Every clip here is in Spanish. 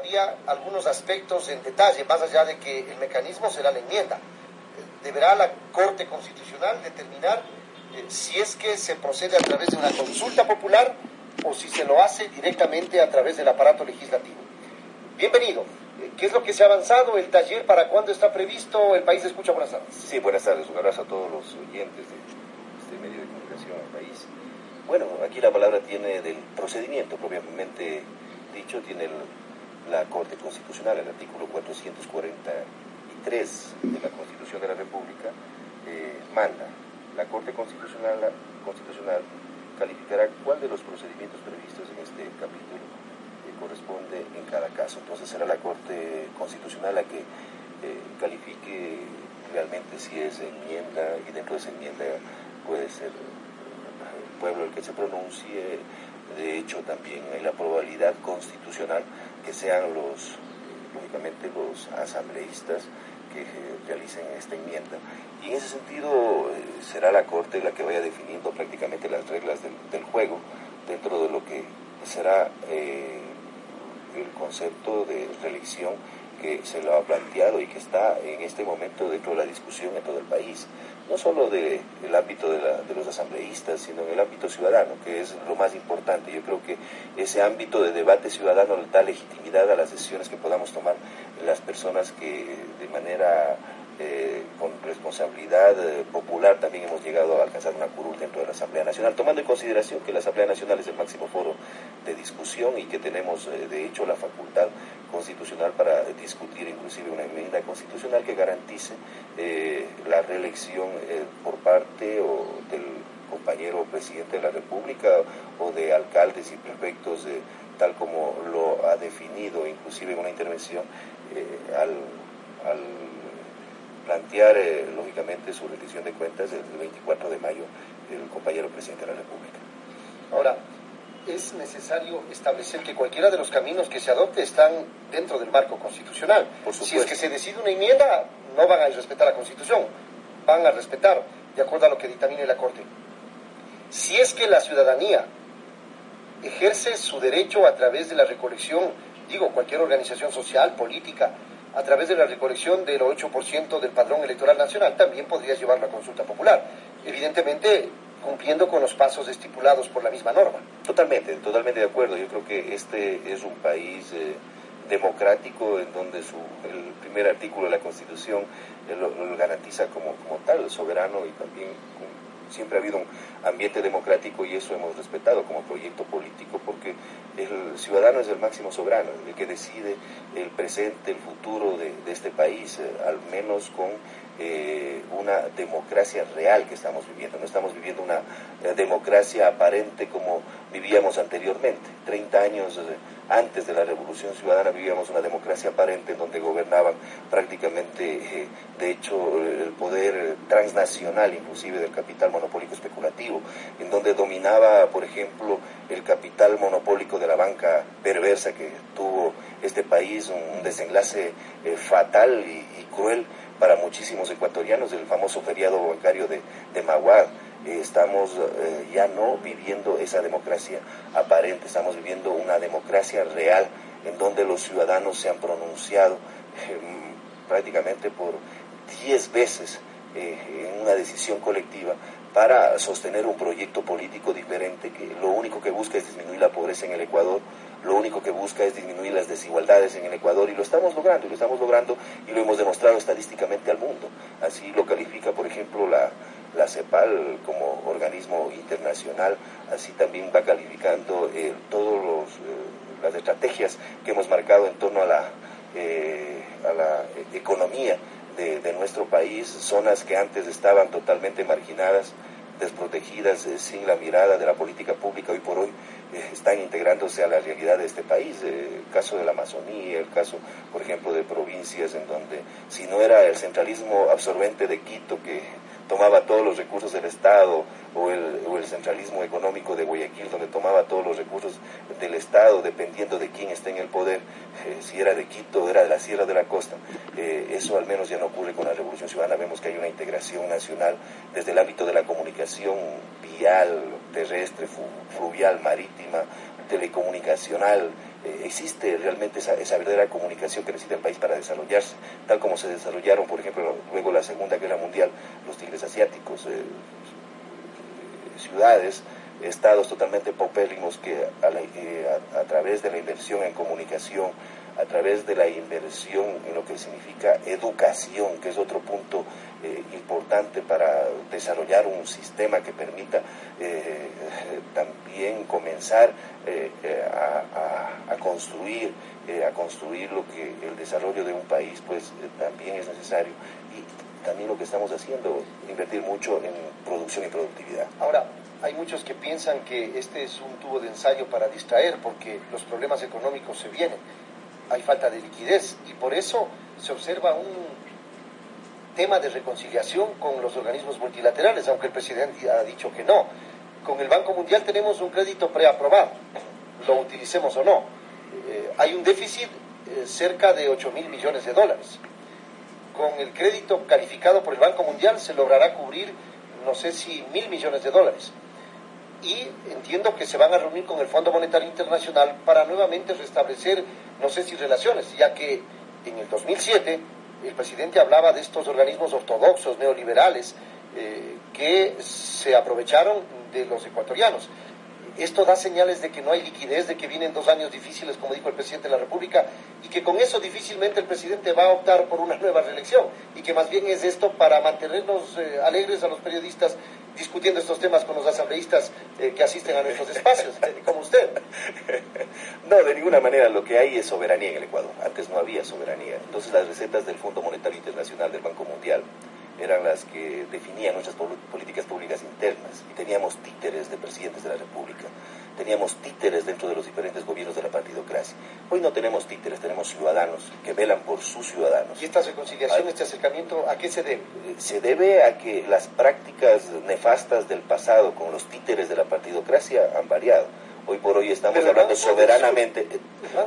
todavía algunos aspectos en detalle, más allá de que el mecanismo será la enmienda. Deberá la Corte Constitucional determinar eh, si es que se procede a través de una consulta popular o si se lo hace directamente a través del aparato legislativo. Bienvenido. Eh, ¿Qué es lo que se ha avanzado? ¿El taller para cuándo está previsto? El país escucha. Buenas tardes. Sí, buenas tardes. Un abrazo a todos los oyentes de este medio de comunicación del país. Bueno, aquí la palabra tiene del procedimiento propiamente dicho, tiene la Corte Constitucional, el artículo 443 de la Constitución de la República, eh, manda. La Corte Constitucional, Constitucional calificará cuál de los procedimientos previstos en este capítulo eh, corresponde en cada caso. Entonces será la Corte Constitucional la que eh, califique realmente si es enmienda y dentro de esa enmienda puede ser el pueblo el que se pronuncie. De hecho, también hay la probabilidad constitucional que sean los, lógicamente, los asambleístas que realicen esta enmienda. Y en ese sentido eh, será la Corte la que vaya definiendo prácticamente las reglas del, juego dentro de lo que será eh, el concepto de reelección que se lo ha planteado y que está en este momento dentro de la discusión en todo el país, no solo del ámbito de, de, los asambleístas, sino en el ámbito ciudadano, que es lo más importante. Yo creo que ese ámbito de debate ciudadano da legitimidad a las decisiones que podamos tomar las personas que de manera eh, con responsabilidad eh, popular también hemos llegado a alcanzar una curul dentro de la Asamblea Nacional, tomando en consideración que la Asamblea Nacional es el máximo foro de discusión y que tenemos eh, de hecho la facultad constitucional para discutir inclusive una enmienda constitucional que garantice la reelección por parte o del compañero presidente de la República o de alcaldes y prefectos tal como lo ha definido inclusive en una intervención al plantear, eh, lógicamente, su rendición de cuentas el 24 de mayo el compañero presidente de la República. Ahora, es necesario establecer que cualquiera de los caminos que se adopte están dentro del marco constitucional. si es que se decide una enmienda, no van a respetar la Constitución, van a respetar de acuerdo a lo que dictamine la Corte. Si es que la ciudadanía ejerce su derecho a través de la recolección, digo, cualquier organización social, política, a través de la recolección del 8% del padrón electoral nacional, también podría llevar la consulta popular. Evidentemente, cumpliendo con los pasos estipulados por la misma norma. Totalmente, totalmente de acuerdo. Yo creo que este es un país eh, democrático en donde su, el primer artículo de la Constitución eh, lo, garantiza como, como tal, soberano y también siempre ha habido un ambiente democrático y eso hemos respetado como proyecto político porque el ciudadano es el máximo soberano, el que decide el presente, el futuro de, este país, eh, al menos con eh, una democracia real que estamos viviendo. No estamos viviendo una eh, democracia aparente como vivíamos anteriormente. Treinta años antes de la Revolución Ciudadana vivíamos una democracia aparente en donde gobernaban prácticamente, de hecho, el poder transnacional, inclusive del capital monopólico especulativo, en donde dominaba, por ejemplo, el capital monopólico de la banca perversa que tuvo este país, un desenlace eh, fatal y, cruel para muchísimos ecuatorianos, el famoso feriado bancario de, de Maguad. Eh, estamos eh, ya no viviendo esa democracia aparente, estamos viviendo una democracia real en donde los ciudadanos se han pronunciado prácticamente por 10 veces en una decisión colectiva para sostener un proyecto político diferente que lo único que busca es disminuir la pobreza en el Ecuador, lo único que busca es disminuir las desigualdades en el Ecuador y lo estamos logrando, y lo estamos logrando y lo hemos demostrado estadísticamente al mundo. Así lo califica, por ejemplo, la, la CEPAL como organismo internacional, así también va calificando eh, todas eh, las estrategias que hemos marcado en torno a la, eh, a la economía de, nuestro país, zonas que antes estaban totalmente marginadas, desprotegidas, eh, sin la mirada de la política pública, hoy por hoy eh, están integrándose a la realidad de este país. Eh, el caso de la Amazonía, el caso, por ejemplo, de provincias en donde si no era el centralismo absorbente de Quito que tomaba todos los recursos del Estado o el, o el, centralismo económico de Guayaquil, donde tomaba todos los recursos del Estado, dependiendo de quién esté en el poder, eh, si era de Quito era de la Sierra de la Costa. Eh, eso al menos ya no ocurre con la Revolución Ciudadana. Vemos que hay una integración nacional desde el ámbito de la comunicación vial, terrestre, fluvial, marítima, telecomunicacional, eh, existe realmente esa, esa, verdadera comunicación que necesita el país para desarrollarse, tal como se desarrollaron, por ejemplo, luego la Segunda Guerra Mundial, los tigres asiáticos, eh, ciudades, estados totalmente paupérrimos que a, a, través de la inversión en comunicación, a través de la inversión en lo que significa educación, que es otro punto eh, importante para desarrollar un sistema que permita eh, también comenzar eh, a, construir a construir lo que el desarrollo de un país pues también es necesario. Y también lo que estamos haciendo invertir mucho en producción y productividad. Ahora hay muchos que piensan que este es un tubo de ensayo para distraer porque los problemas económicos se vienen. Hay falta de liquidez y por eso se observa un tema de reconciliación con los organismos multilaterales, aunque el presidente ha dicho que no. Con el Banco Mundial tenemos un crédito preaprobado, lo utilicemos o no. Eh, hay un déficit eh, cerca de 8 mil millones de dólares. Con el crédito calificado por el Banco Mundial se logrará cubrir, no sé si mil millones de dólares. Y entiendo que se van a reunir con el Fondo Monetario Internacional para nuevamente restablecer, no sé si relaciones, ya que en el 2007 el presidente hablaba de estos organismos ortodoxos, neoliberales, eh, que se aprovecharon de los ecuatorianos. Esto da señales de que no hay liquidez, de que vienen dos años difíciles, como dijo el presidente de la República, y que con eso difícilmente el presidente va a optar por una nueva reelección, y que más bien es esto para mantenernos eh, alegres a los periodistas discutiendo estos temas con los asambleístas eh, que asisten a nuestros espacios, como usted. No, de ninguna manera. Lo que hay es soberanía en el Ecuador. Antes no había soberanía. Entonces las recetas del Fondo Monetario Internacional, del Banco Mundial, eran las que definían nuestras políticas públicas internas y teníamos títeres de presidentes de la República, teníamos títeres dentro de los diferentes gobiernos de la partidocracia. Hoy no tenemos títeres, tenemos ciudadanos que velan por sus ciudadanos. ¿Y esta reconciliación, este acercamiento, a qué se debe? Eh, se debe a que las prácticas nefastas del pasado con los títeres de la partidocracia han variado. Hoy por hoy estamos hablando soberanamente, eh,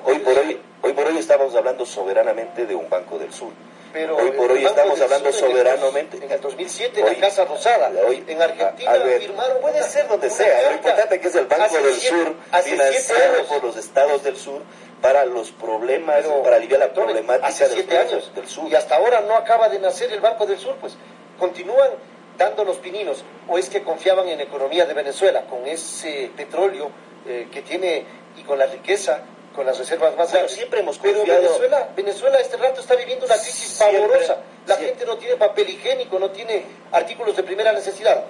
hoy por hoy, hoy por hoy estamos hablando soberanamente de un Banco del Sur pero hoy por hoy estamos hablando soberanamente. En el 2007, en la Casa Rosada, hoy, en Argentina firmaron. Puede ser donde sea, lo importante es que es el Banco del Sur, financiado por los estados del sur, para los problemas, para aliviar la problemática de los años. del sur. Y hasta ahora no acaba de nacer el Banco del Sur, pues continúan dando los pininos, o es que confiaban en la economía de Venezuela, con ese petróleo eh, que tiene y con la riqueza con las reservas más grandes. siempre hemos confiado... Pero Venezuela, Venezuela este rato está viviendo una crisis pavorosa. La gente no tiene papel higiénico, no tiene artículos de primera necesidad.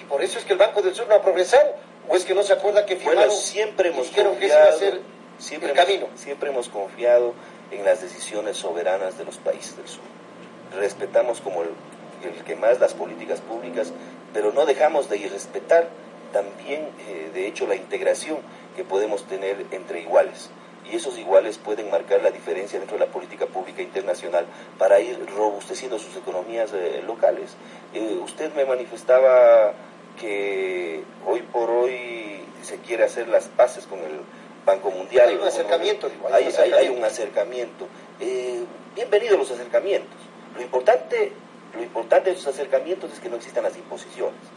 Y por eso es que el Banco del Sur no ha progresado. ¿O es que no se acuerda que firmaron bueno, siempre hemos dijeron que ese iba a ser siempre el camino? Siempre hemos confiado en las decisiones soberanas de los países del sur. Respetamos como el, el que más las políticas públicas, pero no dejamos de irrespetar también, eh, de hecho, la integración que podemos tener entre iguales. Y esos iguales pueden marcar la diferencia dentro de la política pública internacional para ir robusteciendo sus economías eh, locales. Eh, usted me manifestaba que hoy por hoy se quiere hacer las paces con el Banco Mundial. Hay un acercamiento, hay, hay, un acercamiento. bienvenidos los acercamientos. Lo importante, lo importante de esos acercamientos es que no existan las imposiciones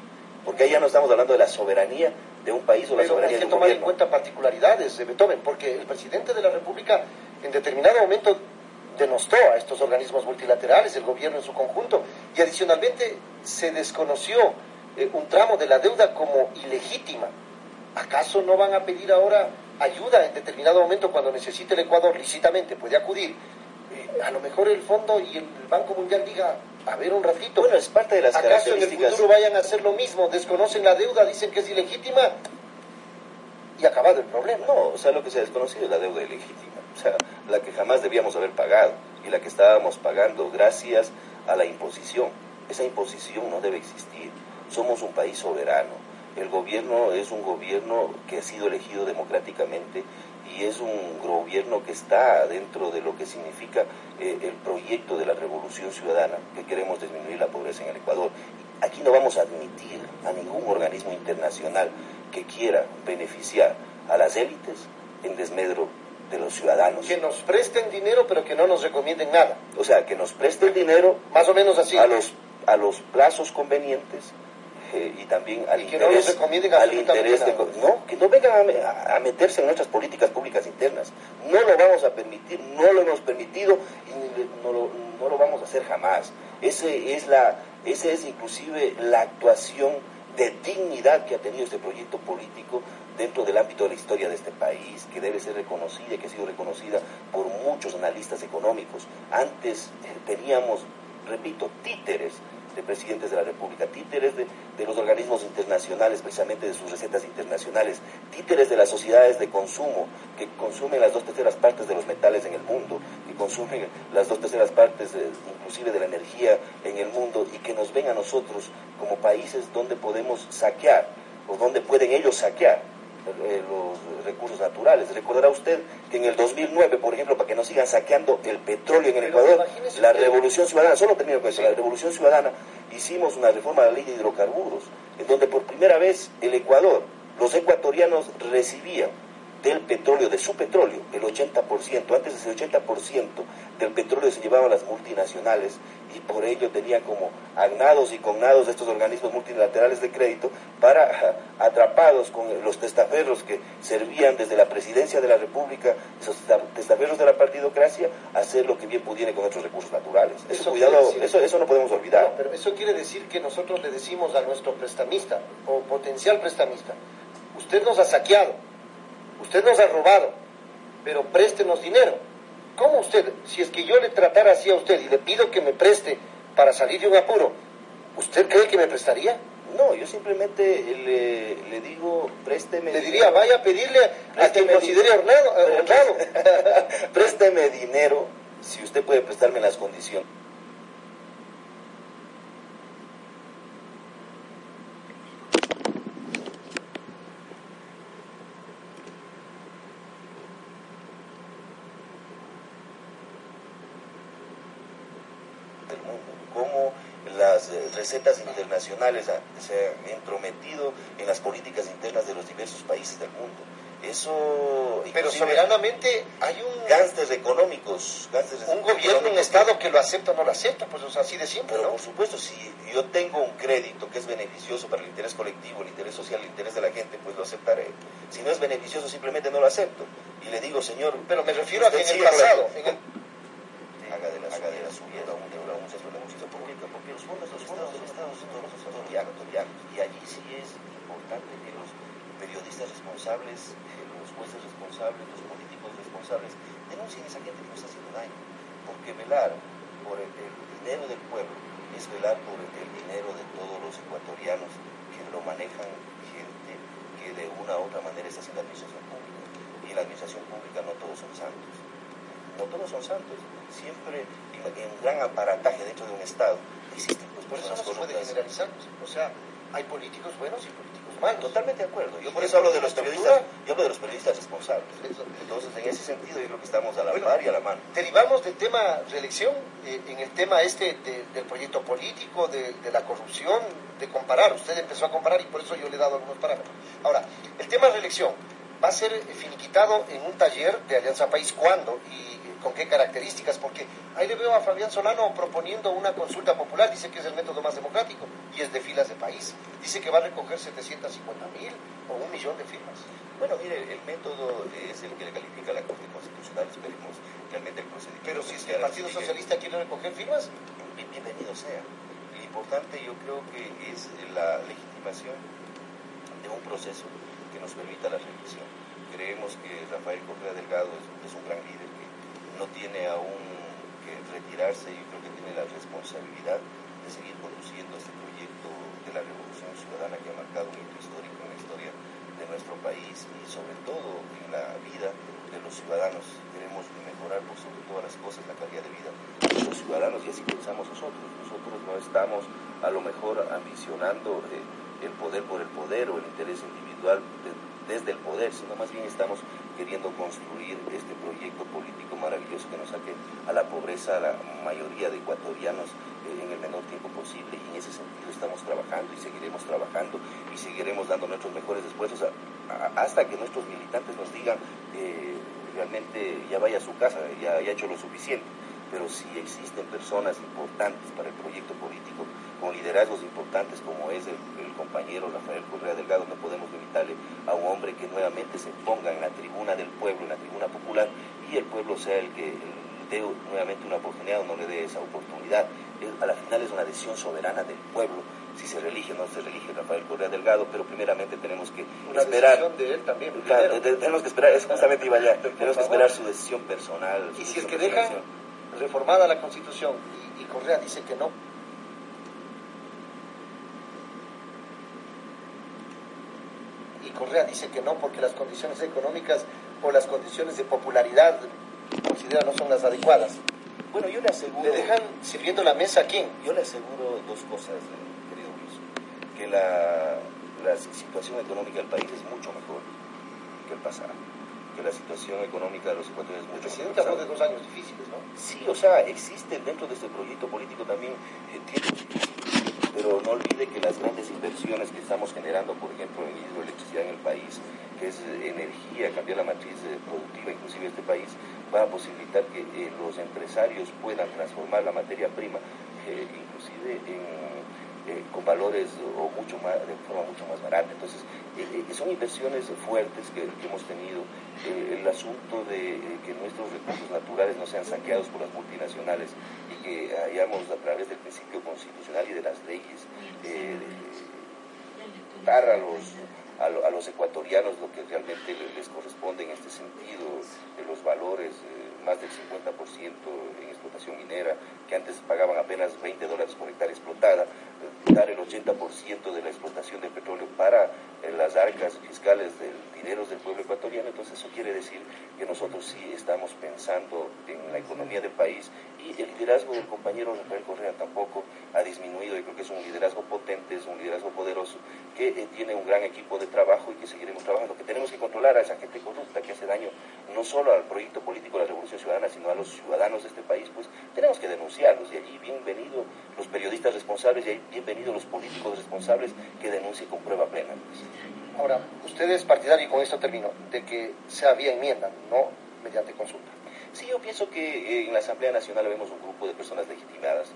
porque ahí ya no estamos hablando de la soberanía de un país o la soberanía de un tomar en cuenta particularidades de Beethoven, porque el presidente de la República en determinado momento denostó a estos organismos multilaterales, el gobierno en su conjunto, y adicionalmente se desconoció eh, un tramo de la deuda como ilegítima. ¿Acaso no van a pedir ahora ayuda en determinado momento cuando necesite el Ecuador lícitamente? Puede acudir. Eh, a lo mejor el fondo y el Banco Mundial diga, a ver un ratito. Bueno, es parte de las ¿Acaso en el futuro vayan a hacer lo mismo? Desconocen la deuda, dicen que es ilegítima y acabado el problema. No, o sea, lo que se ha desconocido es la deuda ilegítima, o sea, la que jamás debíamos haber pagado y la que estábamos pagando gracias a la imposición. Esa imposición no debe existir. Somos un país soberano. El gobierno es un gobierno que ha sido elegido democráticamente y es un gobierno que está dentro de lo que significa eh, el proyecto de la revolución ciudadana, que queremos disminuir la pobreza en el Ecuador. Aquí no vamos a admitir a ningún organismo internacional que quiera beneficiar a las élites en desmedro de los ciudadanos. Que nos presten dinero, pero que no nos recomienden nada. O sea, que nos presten dinero, más o menos así, a los, a los plazos convenientes, eh, y también al interés, no al interés de, no, que no vengan a, meterse en nuestras políticas públicas internas. No lo vamos a permitir, no lo hemos permitido y no lo, no lo vamos a hacer jamás. Ese es la, esa es inclusive la actuación de dignidad que ha tenido este proyecto político dentro del ámbito de la historia de este país, que debe ser reconocida y que ha sido reconocida por muchos analistas económicos. Antes eh, teníamos, repito, títeres de presidentes de la República, títeres de, los organismos internacionales, precisamente de sus recetas internacionales, títeres de las sociedades de consumo, que consumen las dos terceras partes de los metales en el mundo, que consumen las dos terceras partes inclusive de la energía en el mundo y que nos ven a nosotros como países donde podemos saquear o donde pueden ellos saquear eh, los recursos naturales. Recordará usted que en el 2009, por ejemplo, para que no sigan saqueando el petróleo en el Ecuador, la Revolución Ciudadana, solo termino con eso, la Revolución Ciudadana, hicimos una reforma de la ley de hidrocarburos, en donde por primera vez el Ecuador, los ecuatorianos recibían del petróleo, de su petróleo, el 80%, antes ese 80% del petróleo se llevaban las multinacionales y por ello tenían como agnados y cognados de estos organismos multilaterales de crédito para atrapados con los testaferros que servían desde la presidencia de la República, esos testaferros de la partidocracia, hacer lo que bien pudiera con otros recursos naturales. Eso, cuidado, eso, eso no podemos olvidar. pero eso quiere decir que nosotros le decimos a nuestro prestamista o potencial prestamista, usted nos ha saqueado, Usted nos ha robado, pero préstenos dinero. ¿Cómo usted, si es que yo le tratara así a usted y le pido que me preste para salir de un apuro, ¿usted cree que me prestaría? No, yo simplemente le, digo, présteme. Le diría, vaya a pedirle a quien considere honrado. présteme dinero si usted puede prestarme las condiciones. Recetas internacionales se han entrometido en las políticas internas de los diversos países del mundo. Eso. Pero soberanamente hay un. Gánsteres económicos. un gobierno, un Estado que lo acepta o no lo acepta, pues es así de siempre. Pero por supuesto, si yo tengo un crédito que es beneficioso para el interés colectivo, el interés social, el interés de la gente, pues lo aceptaré. Si no es beneficioso, simplemente no lo acepto. Y le digo, señor. Pero me refiero a que en el pasado. Haga de la, haga de la suya un euro, un los fondos los fondos del Estado son todos y allí sí es importante que los periodistas responsables, eh, los jueces responsables, los políticos responsables denuncien a esa gente que nos está haciendo daño, porque velar por el, dinero del pueblo es velar por el, dinero de todos los ecuatorianos que lo manejan gente que de una u otra manera está haciendo administración pública. Y en la administración pública no todos son santos. No todos son santos. Siempre en un gran aparataje dentro de un Estado por eso no se puede generalizar. O sea, hay políticos buenos y políticos malos. Totalmente de acuerdo. Yo por eso hablo de los periodistas, yo hablo de los periodistas responsables. Entonces, en ese sentido, yo creo que estamos a la par y a la mano. Derivamos del tema reelección eh, en el tema este del proyecto político, de, la corrupción, de comparar. Usted empezó a comparar y por eso yo le he dado algunos parámetros. Ahora, el tema reelección va a ser finiquitado en un taller de Alianza País. ¿Cuándo? Y con qué características, porque ahí le veo a Fabián Solano proponiendo una consulta popular, dice que es el método más democrático y es de filas de país, dice que va a recoger 750 mil o un millón de firmas. Bueno, mire, el método es el que le califica la Corte Constitucional, esperemos realmente el procedimiento. Pero si es que el Partido Socialista quiere recoger firmas, bienvenido sea. Lo importante yo creo que es la legitimación de un proceso que nos permita la reflexión. Creemos que Rafael Correa Delgado es un gran líder no tiene aún que retirarse, yo creo que tiene la responsabilidad de seguir conduciendo este proyecto de la revolución ciudadana que ha marcado un hito histórico en la historia de nuestro país y sobre todo en la vida de los ciudadanos. Queremos mejorar por sobre todas las cosas la calidad de vida de los ciudadanos y así pensamos nosotros. Nosotros no estamos a lo mejor ambicionando eh, el poder por el poder o el interés individual desde el poder, sino más bien estamos queriendo construir este proyecto político maravilloso que nos saque a la pobreza a la mayoría de ecuatorianos eh, en el menor tiempo posible y en ese sentido estamos trabajando y seguiremos trabajando y seguiremos dando nuestros mejores esfuerzos hasta que nuestros militantes nos digan eh, realmente ya vaya a su casa, ya, ha hecho lo suficiente. Pero si existen personas importantes para el proyecto político, con liderazgos importantes como es el, compañero Rafael Correa Delgado, no podemos limitarle a un hombre que nuevamente se ponga en la tribuna del pueblo, en la tribuna popular, y el pueblo sea el que dé nuevamente una oportunidad o no le dé esa oportunidad. a la final es una decisión soberana del pueblo si se relige o no se relige Rafael Correa Delgado, pero primeramente tenemos que una esperar. De él también. tenemos que esperar, es justamente iba allá, tenemos que esperar su decisión personal. y si es que dejan reformada la Constitución y Correa dice que no, y Correa dice que no porque las condiciones económicas o las condiciones de popularidad considera no son las adecuadas. Bueno, yo le aseguro... ¿Le dejan sirviendo la mesa a quién? Yo le aseguro dos cosas, eh, querido Luis. Que la, la situación económica del país es mucho mejor que el pasado que la situación económica de los ecuatorianos es mucho presidente de dos años difíciles, ¿no? Sí, o sea, existe dentro de este proyecto político también eh, pero no olvide que las grandes inversiones que estamos generando, por ejemplo, en hidroelectricidad en el país, que es energía, cambiar la matriz eh, productiva inclusive este país, va a posibilitar que eh, los empresarios puedan transformar la materia prima, inclusive con valores o mucho más, de forma mucho más barata. Entonces, son inversiones fuertes que, hemos tenido. el asunto de que nuestros recursos naturales no sean saqueados por las multinacionales y que hayamos a través del principio constitucional y de las leyes eh, dar a los, a, los ecuatorianos lo que realmente les, corresponde en este sentido, de los valores, eh, más del 50% en explotación minera, que antes pagaban apenas 20 dólares por hectárea explotada, el 80% de la explotación de petróleo para eh, las arcas fiscales de dineros del pueblo ecuatoriano, entonces eso quiere decir que nosotros sí estamos pensando en la economía del país y el liderazgo del compañero Rafael Correa tampoco ha disminuido, yo creo que es un liderazgo potente, es un liderazgo poderoso, que eh, tiene un gran equipo de trabajo y que seguiremos trabajando, que tenemos que controlar a esa gente corrupta que hace daño no solo al proyecto político de la Revolución Ciudadana, sino a los ciudadanos de este país, pues tenemos que denunciarlos y allí bienvenidos los periodistas responsables y los políticos responsables que denuncien con prueba plena. Ahora, usted es partidario, y con esto termino, de que se había enmienda, no mediante consulta. Sí, yo pienso que eh, en la Asamblea Nacional vemos un grupo de personas legitimadas,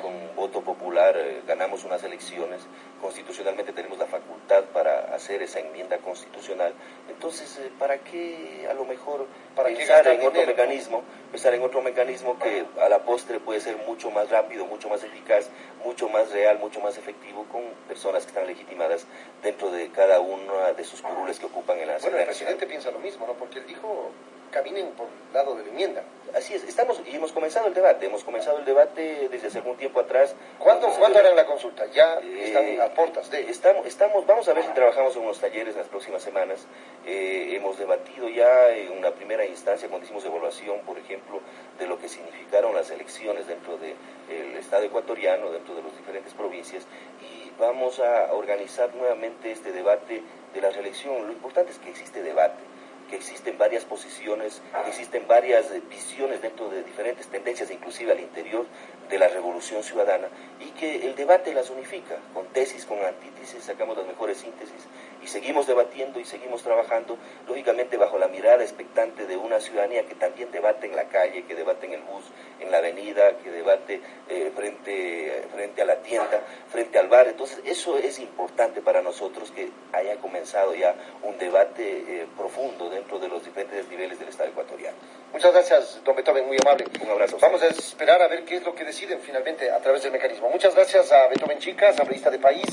con voto popular eh, ganamos unas elecciones, constitucionalmente tenemos la facultad para hacer esa enmienda constitucional, entonces, eh, ¿para qué a lo mejor ¿Para pensar en otro mecanismo, pensar en otro mecanismo que a la postre puede ser mucho más rápido, mucho más eficaz, mucho más real, mucho más efectivo con personas que están legitimadas dentro de cada una de sus curules que ocupan en la Asamblea Bueno, el presidente piensa lo mismo, ¿no? Porque él dijo caminen por el lado de la enmienda. Así es, estamos y hemos comenzado el debate, hemos comenzado el debate desde hace algún tiempo atrás. ¿Cuándo, ¿cuándo harán la consulta? Ya eh, están a puertas de... Estamos, estamos, vamos a ver si trabajamos en unos talleres en las próximas semanas. Eh, hemos debatido ya en una primera instancia cuando hicimos evaluación, por ejemplo, de lo que significaron las elecciones dentro del Estado ecuatoriano, dentro de las diferentes provincias, y vamos a organizar nuevamente este debate de la reelección. Lo importante es que existe debate que existen varias posiciones, existen varias visiones dentro de diferentes tendencias, inclusive al interior de la revolución ciudadana, y que el debate las unifica, con tesis, con antítesis, sacamos las mejores síntesis, y seguimos debatiendo y seguimos trabajando, lógicamente bajo la mirada expectante de una ciudadanía que también debate en la calle, que debate en el bus, en la avenida, que debate eh, frente, frente a la tienda, frente al bar. Entonces, eso es importante para nosotros que haya comenzado ya un debate eh, profundo dentro de los diferentes niveles del Estado ecuatoriano. Muchas gracias, don Beethoven, muy amable. Un abrazo. Vamos a esperar a ver qué es lo que deciden finalmente a través del mecanismo. Muchas gracias a Beethoven Chica, asambleísta de país,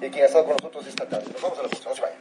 quien ha estado con nosotros esta tarde. Nos vamos a la próxima, no se vayan.